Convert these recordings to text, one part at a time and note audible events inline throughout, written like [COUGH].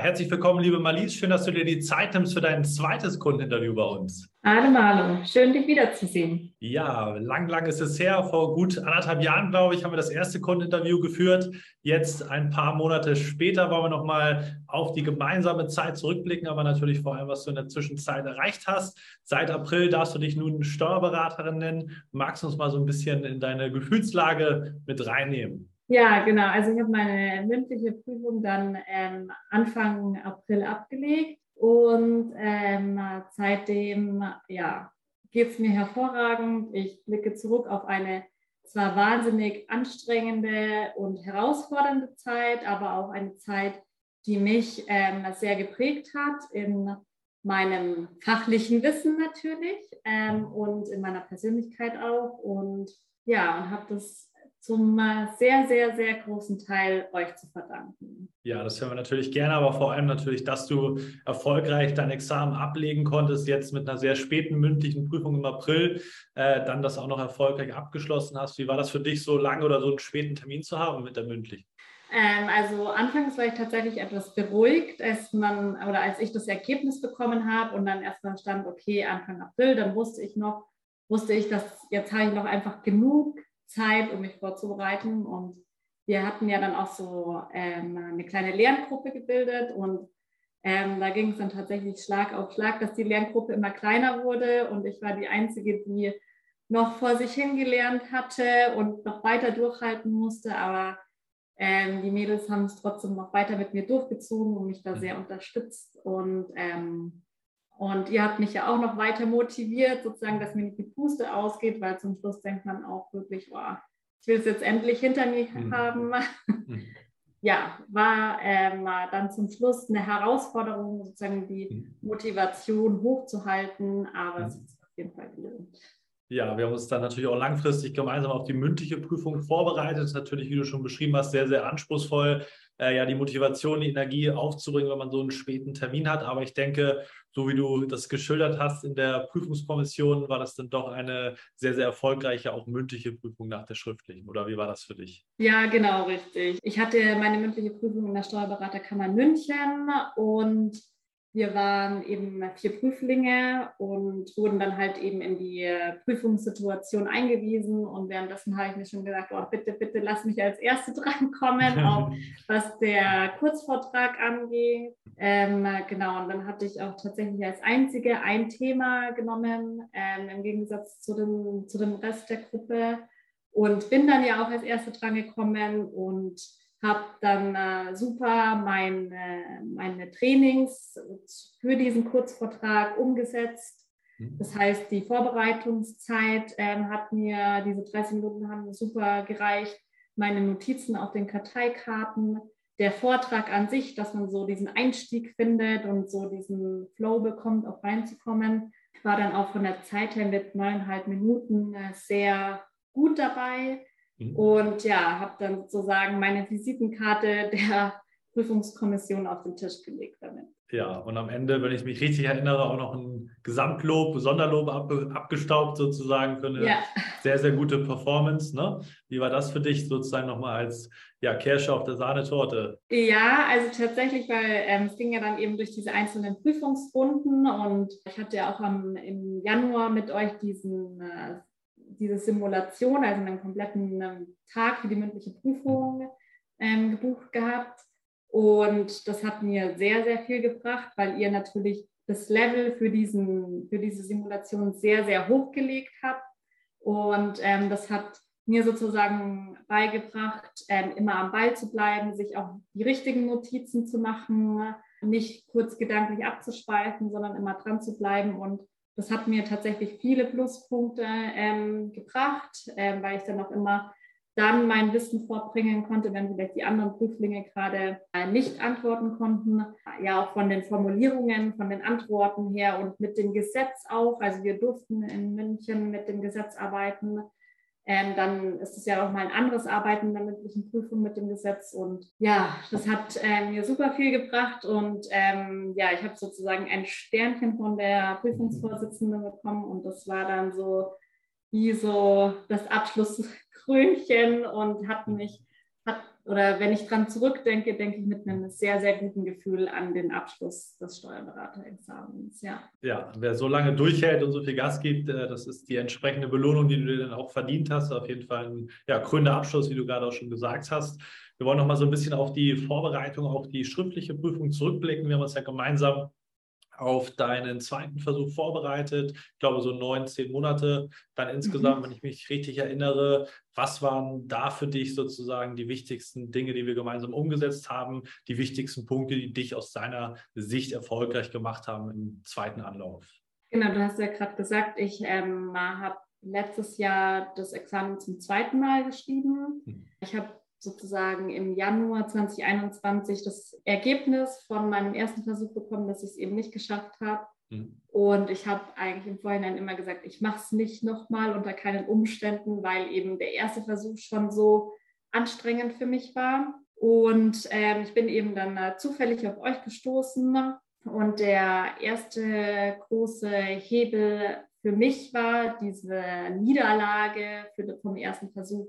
Herzlich willkommen, liebe Marlies. Schön, dass du dir die Zeit nimmst für dein zweites Kundeninterview bei uns. Hallo Marlo, schön dich wiederzusehen. Ja, lang, lang ist es her. Vor gut anderthalb Jahren, glaube ich, haben wir das erste Kundeninterview geführt. Jetzt ein paar Monate später wollen wir nochmal auf die gemeinsame Zeit zurückblicken, aber natürlich vor allem, was du in der Zwischenzeit erreicht hast. Seit April darfst du dich nun Steuerberaterin nennen. Magst du uns mal so ein bisschen in deine Gefühlslage mit reinnehmen? Ja, genau. Also ich habe meine mündliche Prüfung dann ähm, Anfang April abgelegt und ähm, seitdem ja, geht es mir hervorragend. Ich blicke zurück auf eine zwar wahnsinnig anstrengende und herausfordernde Zeit, aber auch eine Zeit, die mich ähm, sehr geprägt hat in meinem fachlichen Wissen natürlich ähm, und in meiner Persönlichkeit auch. Und ja, und habe das zum sehr, sehr, sehr großen Teil euch zu verdanken. Ja, das hören wir natürlich gerne, aber vor allem natürlich, dass du erfolgreich dein Examen ablegen konntest, jetzt mit einer sehr späten mündlichen Prüfung im April, äh, dann das auch noch erfolgreich abgeschlossen hast. Wie war das für dich, so lange oder so einen späten Termin zu haben mit der mündlichen? Ähm, also anfangs war ich tatsächlich etwas beruhigt, als man oder als ich das Ergebnis bekommen habe und dann erstmal stand, okay, Anfang April, dann wusste ich noch, wusste ich, dass jetzt habe ich noch einfach genug Zeit, um mich vorzubereiten. Und wir hatten ja dann auch so ähm, eine kleine Lerngruppe gebildet und ähm, da ging es dann tatsächlich Schlag auf Schlag, dass die Lerngruppe immer kleiner wurde und ich war die Einzige, die noch vor sich hingelernt hatte und noch weiter durchhalten musste. Aber ähm, die Mädels haben es trotzdem noch weiter mit mir durchgezogen und mich da sehr mhm. unterstützt. Und ähm, und ihr habt mich ja auch noch weiter motiviert, sozusagen, dass mir nicht die Puste ausgeht, weil zum Schluss denkt man auch wirklich, oh, ich will es jetzt endlich hinter mir mhm. haben. Mhm. [LAUGHS] ja, war ähm, dann zum Schluss eine Herausforderung, sozusagen die mhm. Motivation hochzuhalten, aber es ist auf jeden Fall gelohnt. Ja, wir haben uns dann natürlich auch langfristig gemeinsam auf die mündliche Prüfung vorbereitet. Das ist natürlich, wie du schon beschrieben hast, sehr, sehr anspruchsvoll, äh, ja, die Motivation, die Energie aufzubringen, wenn man so einen späten Termin hat. Aber ich denke, so wie du das geschildert hast in der Prüfungskommission, war das dann doch eine sehr, sehr erfolgreiche, auch mündliche Prüfung nach der schriftlichen. Oder wie war das für dich? Ja, genau, richtig. Ich hatte meine mündliche Prüfung in der Steuerberaterkammer München und wir waren eben vier Prüflinge und wurden dann halt eben in die Prüfungssituation eingewiesen. Und währenddessen habe ich mir schon gesagt, oh, bitte, bitte lass mich als Erste [LAUGHS] drankommen, auch [LAUGHS] was der Kurzvortrag angeht. Ähm, genau, und dann hatte ich auch tatsächlich als Einzige ein Thema genommen, ähm, im Gegensatz zu dem, zu dem Rest der Gruppe. Und bin dann ja auch als Erste drangekommen und habe dann äh, super mein, äh, meine Trainings für diesen Kurzvortrag umgesetzt. Mhm. Das heißt, die Vorbereitungszeit äh, hat mir, diese 30 Minuten haben super gereicht, meine Notizen auf den Karteikarten, der Vortrag an sich, dass man so diesen Einstieg findet und so diesen Flow bekommt, auch reinzukommen, war dann auch von der Zeit her mit neuneinhalb Minuten äh, sehr gut dabei. Mhm. Und ja, habe dann sozusagen meine Visitenkarte der [LAUGHS] Prüfungskommission auf den Tisch gelegt damit. Ja, und am Ende, wenn ich mich richtig erinnere, auch noch ein Gesamtlob, Sonderlob ab, abgestaubt sozusagen für eine ja. sehr, sehr gute Performance. Ne? Wie war das für dich sozusagen nochmal als ja, Kirsche auf der Sahnetorte? Ja, also tatsächlich, weil ähm, es ging ja dann eben durch diese einzelnen Prüfungsrunden und ich hatte ja auch am, im Januar mit euch diesen äh, diese Simulation, also einen kompletten ähm, Tag für die mündliche Prüfung ähm, gebucht gehabt. Und das hat mir sehr, sehr viel gebracht, weil ihr natürlich das Level für, diesen, für diese Simulation sehr, sehr hoch gelegt habt. Und ähm, das hat mir sozusagen beigebracht, ähm, immer am Ball zu bleiben, sich auch die richtigen Notizen zu machen, nicht kurz gedanklich abzuschweifen, sondern immer dran zu bleiben und das hat mir tatsächlich viele Pluspunkte ähm, gebracht, ähm, weil ich dann auch immer dann mein Wissen vorbringen konnte, wenn vielleicht die anderen Prüflinge gerade äh, nicht antworten konnten. Ja, auch von den Formulierungen, von den Antworten her und mit dem Gesetz auch. Also wir durften in München mit dem Gesetz arbeiten. Ähm, dann ist es ja auch mal ein anderes Arbeiten in der mündlichen Prüfung mit dem Gesetz. Und ja, das hat ähm, mir super viel gebracht. Und ähm, ja, ich habe sozusagen ein Sternchen von der Prüfungsvorsitzenden bekommen. Und das war dann so wie so das Abschlusskrönchen und hat mich, hat oder wenn ich dran zurückdenke, denke ich mit einem sehr, sehr guten Gefühl an den Abschluss des Steuerberaterexamens. Ja. ja, wer so lange durchhält und so viel Gas gibt, äh, das ist die entsprechende Belohnung, die du dir dann auch verdient hast. Auf jeden Fall ein ja, krönender Abschluss, wie du gerade auch schon gesagt hast. Wir wollen noch mal so ein bisschen auf die Vorbereitung, auf die schriftliche Prüfung zurückblicken. Wir haben uns ja gemeinsam auf deinen zweiten Versuch vorbereitet. Ich glaube, so neun, zehn Monate dann insgesamt, mhm. wenn ich mich richtig erinnere. Was waren da für dich sozusagen die wichtigsten Dinge, die wir gemeinsam umgesetzt haben? Die wichtigsten Punkte, die dich aus deiner Sicht erfolgreich gemacht haben im zweiten Anlauf? Genau, du hast ja gerade gesagt, ich ähm, habe letztes Jahr das Examen zum zweiten Mal geschrieben. Mhm. Ich habe sozusagen im Januar 2021 das Ergebnis von meinem ersten Versuch bekommen, dass ich es eben nicht geschafft habe. Mhm. Und ich habe eigentlich im Vorhinein immer gesagt, ich mache es nicht nochmal unter keinen Umständen, weil eben der erste Versuch schon so anstrengend für mich war. Und ähm, ich bin eben dann äh, zufällig auf euch gestoßen. Und der erste große Hebel für mich war diese Niederlage für, vom ersten Versuch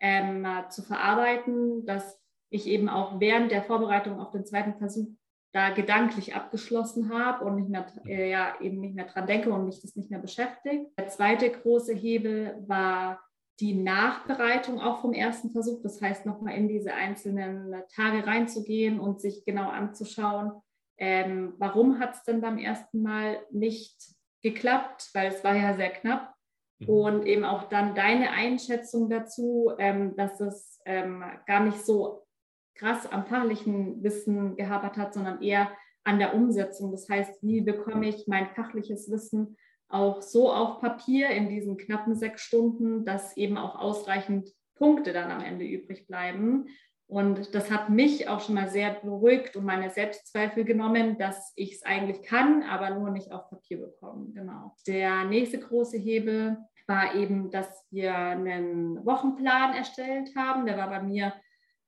ähm, zu verarbeiten, dass ich eben auch während der Vorbereitung auf den zweiten Versuch da gedanklich abgeschlossen habe und nicht mehr, äh, ja, eben nicht mehr dran denke und mich das nicht mehr beschäftigt. Der zweite große Hebel war die Nachbereitung auch vom ersten Versuch. Das heißt, nochmal in diese einzelnen Tage reinzugehen und sich genau anzuschauen, ähm, warum hat es denn beim ersten Mal nicht geklappt, weil es war ja sehr knapp. Mhm. Und eben auch dann deine Einschätzung dazu, ähm, dass es ähm, gar nicht so krass am fachlichen Wissen gehapert hat, sondern eher an der Umsetzung. Das heißt, wie bekomme ich mein fachliches Wissen auch so auf Papier in diesen knappen sechs Stunden, dass eben auch ausreichend Punkte dann am Ende übrig bleiben. Und das hat mich auch schon mal sehr beruhigt und meine Selbstzweifel genommen, dass ich es eigentlich kann, aber nur nicht auf Papier bekommen. Genau. Der nächste große Hebel war eben, dass wir einen Wochenplan erstellt haben. Der war bei mir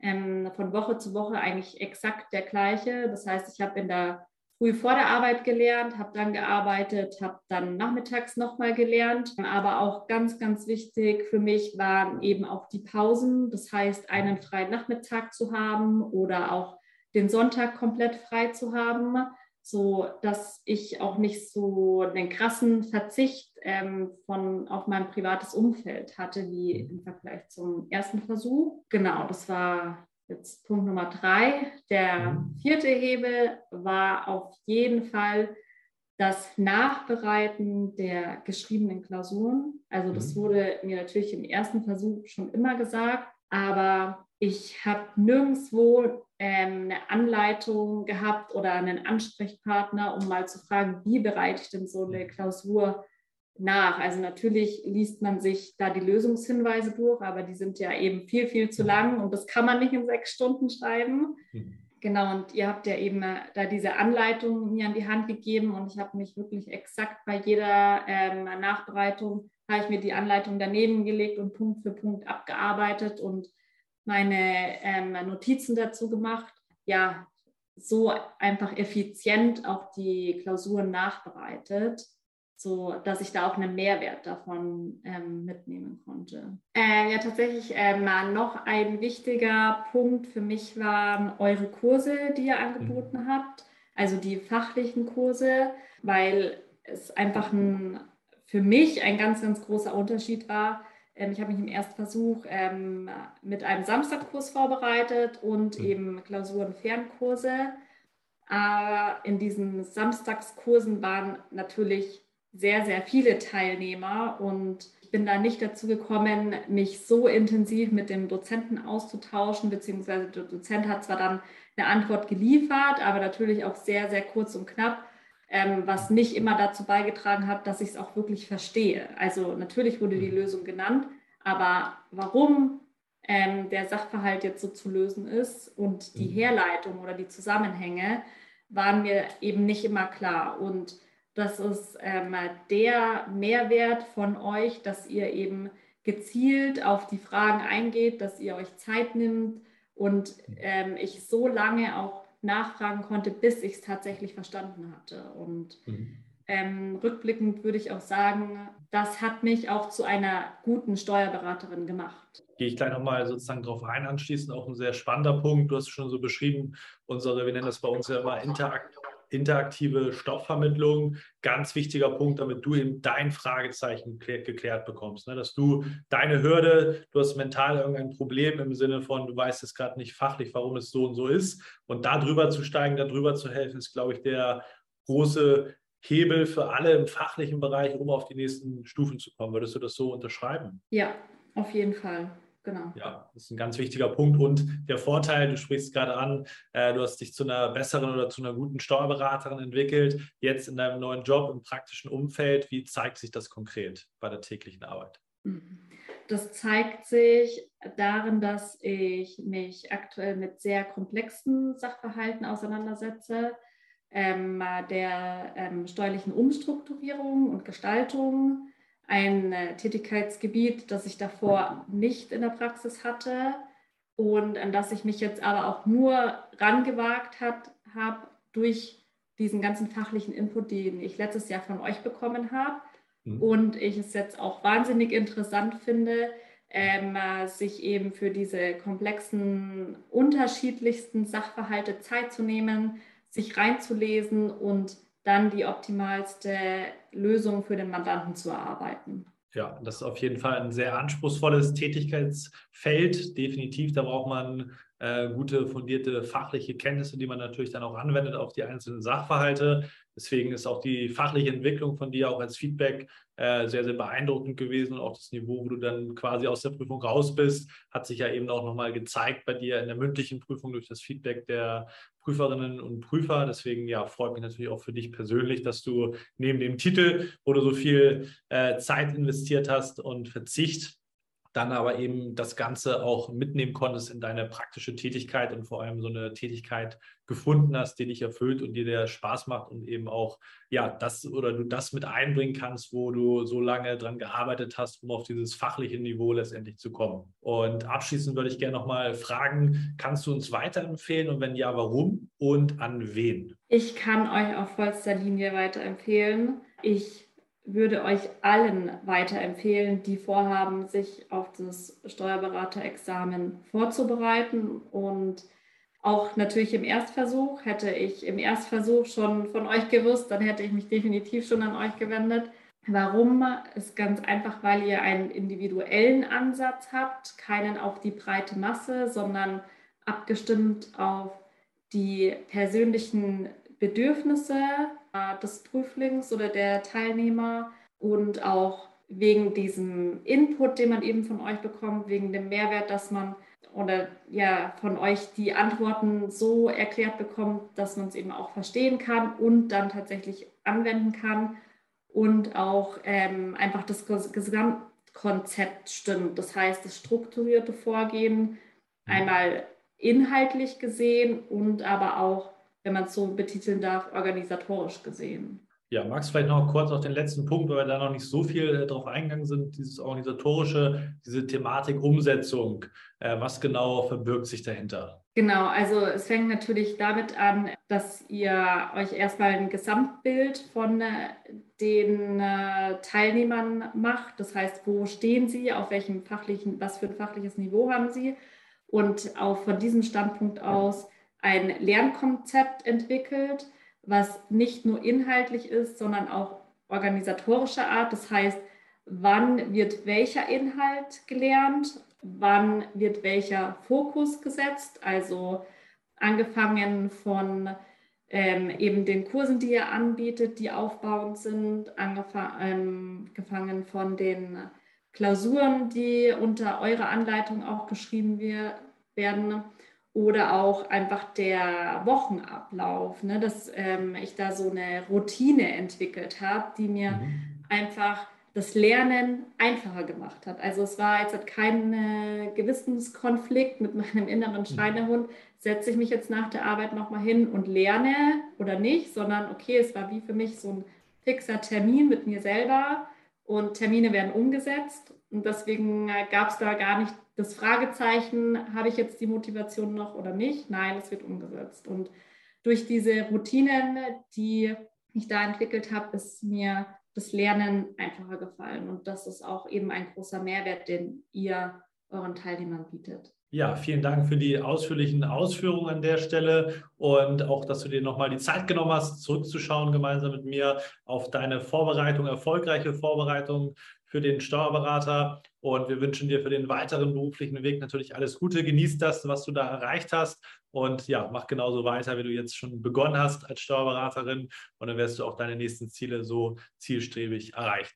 ähm, von Woche zu Woche eigentlich exakt der gleiche. Das heißt, ich habe in der früh vor der Arbeit gelernt, habe dann gearbeitet, habe dann nachmittags nochmal gelernt. Aber auch ganz, ganz wichtig für mich waren eben auch die Pausen. Das heißt, einen freien Nachmittag zu haben oder auch den Sonntag komplett frei zu haben, so dass ich auch nicht so einen krassen Verzicht ähm, von auf mein privates Umfeld hatte wie im Vergleich zum ersten Versuch. Genau, das war Jetzt Punkt Nummer drei. Der mhm. vierte Hebel war auf jeden Fall das Nachbereiten der geschriebenen Klausuren. Also das mhm. wurde mir natürlich im ersten Versuch schon immer gesagt, aber ich habe nirgendwo ähm, eine Anleitung gehabt oder einen Ansprechpartner, um mal zu fragen, wie bereite ich denn so eine mhm. Klausur nach. Also natürlich liest man sich da die Lösungshinweise durch, aber die sind ja eben viel, viel zu lang und das kann man nicht in sechs Stunden schreiben. Mhm. Genau, und ihr habt ja eben äh, da diese Anleitung mir an die Hand gegeben und ich habe mich wirklich exakt bei jeder ähm, Nachbereitung, habe ich mir die Anleitung daneben gelegt und Punkt für Punkt abgearbeitet und meine ähm, Notizen dazu gemacht. Ja, so einfach effizient auch die Klausuren nachbereitet so dass ich da auch einen Mehrwert davon ähm, mitnehmen konnte. Äh, ja, tatsächlich ähm, noch ein wichtiger Punkt für mich waren eure Kurse, die ihr angeboten mhm. habt, also die fachlichen Kurse, weil es einfach ein, für mich ein ganz, ganz großer Unterschied war. Ähm, ich habe mich im ersten Versuch ähm, mit einem Samstagkurs vorbereitet und mhm. eben Klausuren-Fernkurse. Aber in diesen Samstagskursen waren natürlich sehr, sehr viele Teilnehmer und ich bin da nicht dazu gekommen, mich so intensiv mit dem Dozenten auszutauschen, beziehungsweise der Dozent hat zwar dann eine Antwort geliefert, aber natürlich auch sehr, sehr kurz und knapp, ähm, was nicht immer dazu beigetragen hat, dass ich es auch wirklich verstehe. Also natürlich wurde die mhm. Lösung genannt, aber warum ähm, der Sachverhalt jetzt so zu lösen ist und die mhm. Herleitung oder die Zusammenhänge waren mir eben nicht immer klar. Und das ist ähm, der Mehrwert von euch, dass ihr eben gezielt auf die Fragen eingeht, dass ihr euch Zeit nimmt und ähm, ich so lange auch nachfragen konnte, bis ich es tatsächlich verstanden hatte. Und mhm. ähm, rückblickend würde ich auch sagen, das hat mich auch zu einer guten Steuerberaterin gemacht. Gehe ich gleich nochmal sozusagen darauf ein, anschließend auch ein sehr spannender Punkt. Du hast es schon so beschrieben, unsere, wir nennen das bei uns ja immer Interakt interaktive Stoffvermittlung, ganz wichtiger Punkt, damit du eben dein Fragezeichen geklärt bekommst. Ne? Dass du deine Hürde, du hast mental irgendein Problem im Sinne von, du weißt es gerade nicht fachlich, warum es so und so ist. Und da drüber zu steigen, da drüber zu helfen, ist, glaube ich, der große Hebel für alle im fachlichen Bereich, um auf die nächsten Stufen zu kommen. Würdest du das so unterschreiben? Ja, auf jeden Fall. Genau. Ja, das ist ein ganz wichtiger Punkt. Und der Vorteil, du sprichst gerade an, äh, du hast dich zu einer besseren oder zu einer guten Steuerberaterin entwickelt. Jetzt in deinem neuen Job im praktischen Umfeld, wie zeigt sich das konkret bei der täglichen Arbeit? Mhm. Das zeigt sich darin, dass ich mich aktuell mit sehr komplexen Sachverhalten auseinandersetze, ähm, der ähm, steuerlichen Umstrukturierung und Gestaltung, ein äh, Tätigkeitsgebiet, das ich davor nicht in der Praxis hatte und an das ich mich jetzt aber auch nur rangewagt habe durch diesen ganzen fachlichen Input, den ich letztes Jahr von euch bekommen habe. Mhm. Und ich es jetzt auch wahnsinnig interessant finde, ähm, sich eben für diese komplexen, unterschiedlichsten Sachverhalte Zeit zu nehmen, sich reinzulesen und dann die optimalste Lösung für den Mandanten zu erarbeiten. Ja, das ist auf jeden Fall ein sehr anspruchsvolles Tätigkeitsfeld. Definitiv, da braucht man äh, gute, fundierte fachliche Kenntnisse, die man natürlich dann auch anwendet auf die einzelnen Sachverhalte. Deswegen ist auch die fachliche Entwicklung von dir auch als Feedback äh, sehr, sehr beeindruckend gewesen und auch das Niveau, wo du dann quasi aus der Prüfung raus bist, hat sich ja eben auch nochmal gezeigt bei dir in der mündlichen Prüfung durch das Feedback der Prüferinnen und Prüfer. Deswegen ja, freut mich natürlich auch für dich persönlich, dass du neben dem Titel, wo du so viel äh, Zeit investiert hast und Verzicht dann aber eben das Ganze auch mitnehmen konntest in deine praktische Tätigkeit und vor allem so eine Tätigkeit gefunden hast, die dich erfüllt und die dir Spaß macht und eben auch, ja, das oder du das mit einbringen kannst, wo du so lange dran gearbeitet hast, um auf dieses fachliche Niveau letztendlich zu kommen. Und abschließend würde ich gerne nochmal fragen, kannst du uns weiterempfehlen und wenn ja, warum und an wen? Ich kann euch auf vollster Linie weiterempfehlen. Ich würde euch allen weiterempfehlen, die vorhaben, sich auf das Steuerberaterexamen vorzubereiten. Und auch natürlich im Erstversuch, hätte ich im Erstversuch schon von euch gewusst, dann hätte ich mich definitiv schon an euch gewendet. Warum? Ist ganz einfach, weil ihr einen individuellen Ansatz habt, keinen auf die breite Masse, sondern abgestimmt auf die persönlichen Bedürfnisse des Prüflings oder der Teilnehmer und auch wegen diesem Input, den man eben von euch bekommt, wegen dem Mehrwert, dass man oder ja von euch die Antworten so erklärt bekommt, dass man es eben auch verstehen kann und dann tatsächlich anwenden kann und auch ähm, einfach das Gesamtkonzept stimmt. Das heißt, das strukturierte Vorgehen einmal inhaltlich gesehen und aber auch wenn man es so betiteln darf, organisatorisch gesehen. Ja, magst du vielleicht noch kurz auf den letzten Punkt, weil wir da noch nicht so viel äh, drauf eingegangen sind, dieses organisatorische, diese Thematik Umsetzung. Äh, was genau verbirgt sich dahinter? Genau, also es fängt natürlich damit an, dass ihr euch erstmal ein Gesamtbild von äh, den Teilnehmern macht. Das heißt, wo stehen sie, auf welchem fachlichen, was für ein fachliches Niveau haben sie? Und auch von diesem Standpunkt aus ein Lernkonzept entwickelt, was nicht nur inhaltlich ist, sondern auch organisatorischer Art. Das heißt, wann wird welcher Inhalt gelernt, wann wird welcher Fokus gesetzt, also angefangen von ähm, eben den Kursen, die ihr anbietet, die aufbauend sind, angefangen ähm, von den Klausuren, die unter eurer Anleitung auch geschrieben wir, werden oder auch einfach der Wochenablauf, ne, dass ähm, ich da so eine Routine entwickelt habe, die mir mhm. einfach das Lernen einfacher gemacht hat. Also es war jetzt kein äh, Gewissenskonflikt mit meinem inneren mhm. Schweinehund, setze ich mich jetzt nach der Arbeit nochmal hin und lerne oder nicht, sondern okay, es war wie für mich so ein fixer Termin mit mir selber und Termine werden umgesetzt und deswegen äh, gab es da gar nicht das Fragezeichen, habe ich jetzt die Motivation noch oder nicht? Nein, es wird umgesetzt. Und durch diese Routinen, die ich da entwickelt habe, ist mir das Lernen einfacher gefallen. Und das ist auch eben ein großer Mehrwert, den ihr euren Teilnehmern bietet. Ja, vielen Dank für die ausführlichen Ausführungen an der Stelle und auch, dass du dir nochmal die Zeit genommen hast, zurückzuschauen gemeinsam mit mir auf deine Vorbereitung, erfolgreiche Vorbereitung für den Steuerberater. Und wir wünschen dir für den weiteren beruflichen Weg natürlich alles Gute. Genieß das, was du da erreicht hast. Und ja, mach genauso weiter, wie du jetzt schon begonnen hast als Steuerberaterin. Und dann wirst du auch deine nächsten Ziele so zielstrebig erreichen.